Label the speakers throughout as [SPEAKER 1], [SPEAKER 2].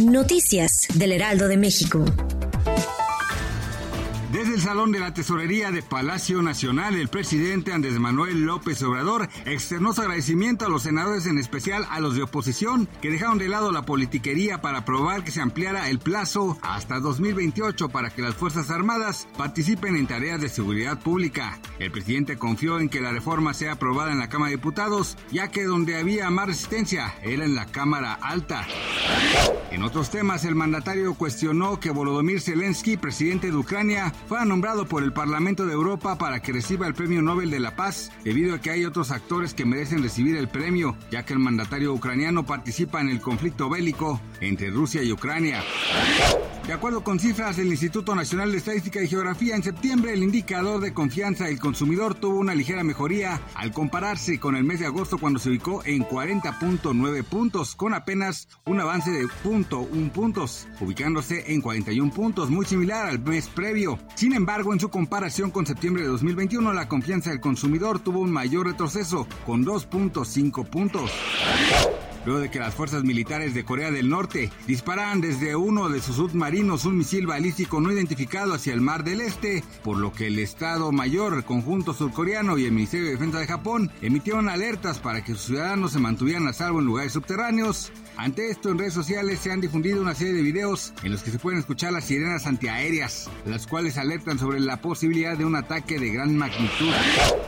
[SPEAKER 1] Noticias del Heraldo de México.
[SPEAKER 2] Desde el Salón de la Tesorería de Palacio Nacional, el presidente Andrés Manuel López Obrador externó su agradecimiento a los senadores, en especial a los de oposición, que dejaron de lado la politiquería para aprobar que se ampliara el plazo hasta 2028 para que las Fuerzas Armadas participen en tareas de seguridad pública. El presidente confió en que la reforma sea aprobada en la Cámara de Diputados, ya que donde había más resistencia era en la Cámara Alta. En otros temas, el mandatario cuestionó que Volodymyr Zelensky, presidente de Ucrania, fue nombrado por el Parlamento de Europa para que reciba el Premio Nobel de la Paz, debido a que hay otros actores que merecen recibir el premio, ya que el mandatario ucraniano participa en el conflicto bélico entre Rusia y Ucrania. De acuerdo con cifras del Instituto Nacional de Estadística y Geografía, en septiembre el indicador de confianza del consumidor tuvo una ligera mejoría al compararse con el mes de agosto cuando se ubicó en 40.9 puntos, con apenas un avance de 0.1 puntos, ubicándose en 41 puntos, muy similar al mes previo. Sin embargo, en su comparación con septiembre de 2021, la confianza del consumidor tuvo un mayor retroceso, con 2.5 puntos luego de que las fuerzas militares de Corea del Norte dispararan desde uno de sus submarinos un misil balístico no identificado hacia el Mar del Este, por lo que el Estado Mayor, el Conjunto Surcoreano y el Ministerio de Defensa de Japón emitieron alertas para que sus ciudadanos se mantuvieran a salvo en lugares subterráneos. Ante esto, en redes sociales se han difundido una serie de videos en los que se pueden escuchar las sirenas antiaéreas, las cuales alertan sobre la posibilidad de un ataque de gran magnitud.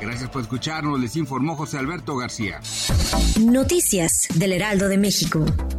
[SPEAKER 2] Gracias por escucharnos, les informó José Alberto García.
[SPEAKER 1] Noticias del Heraldo de México.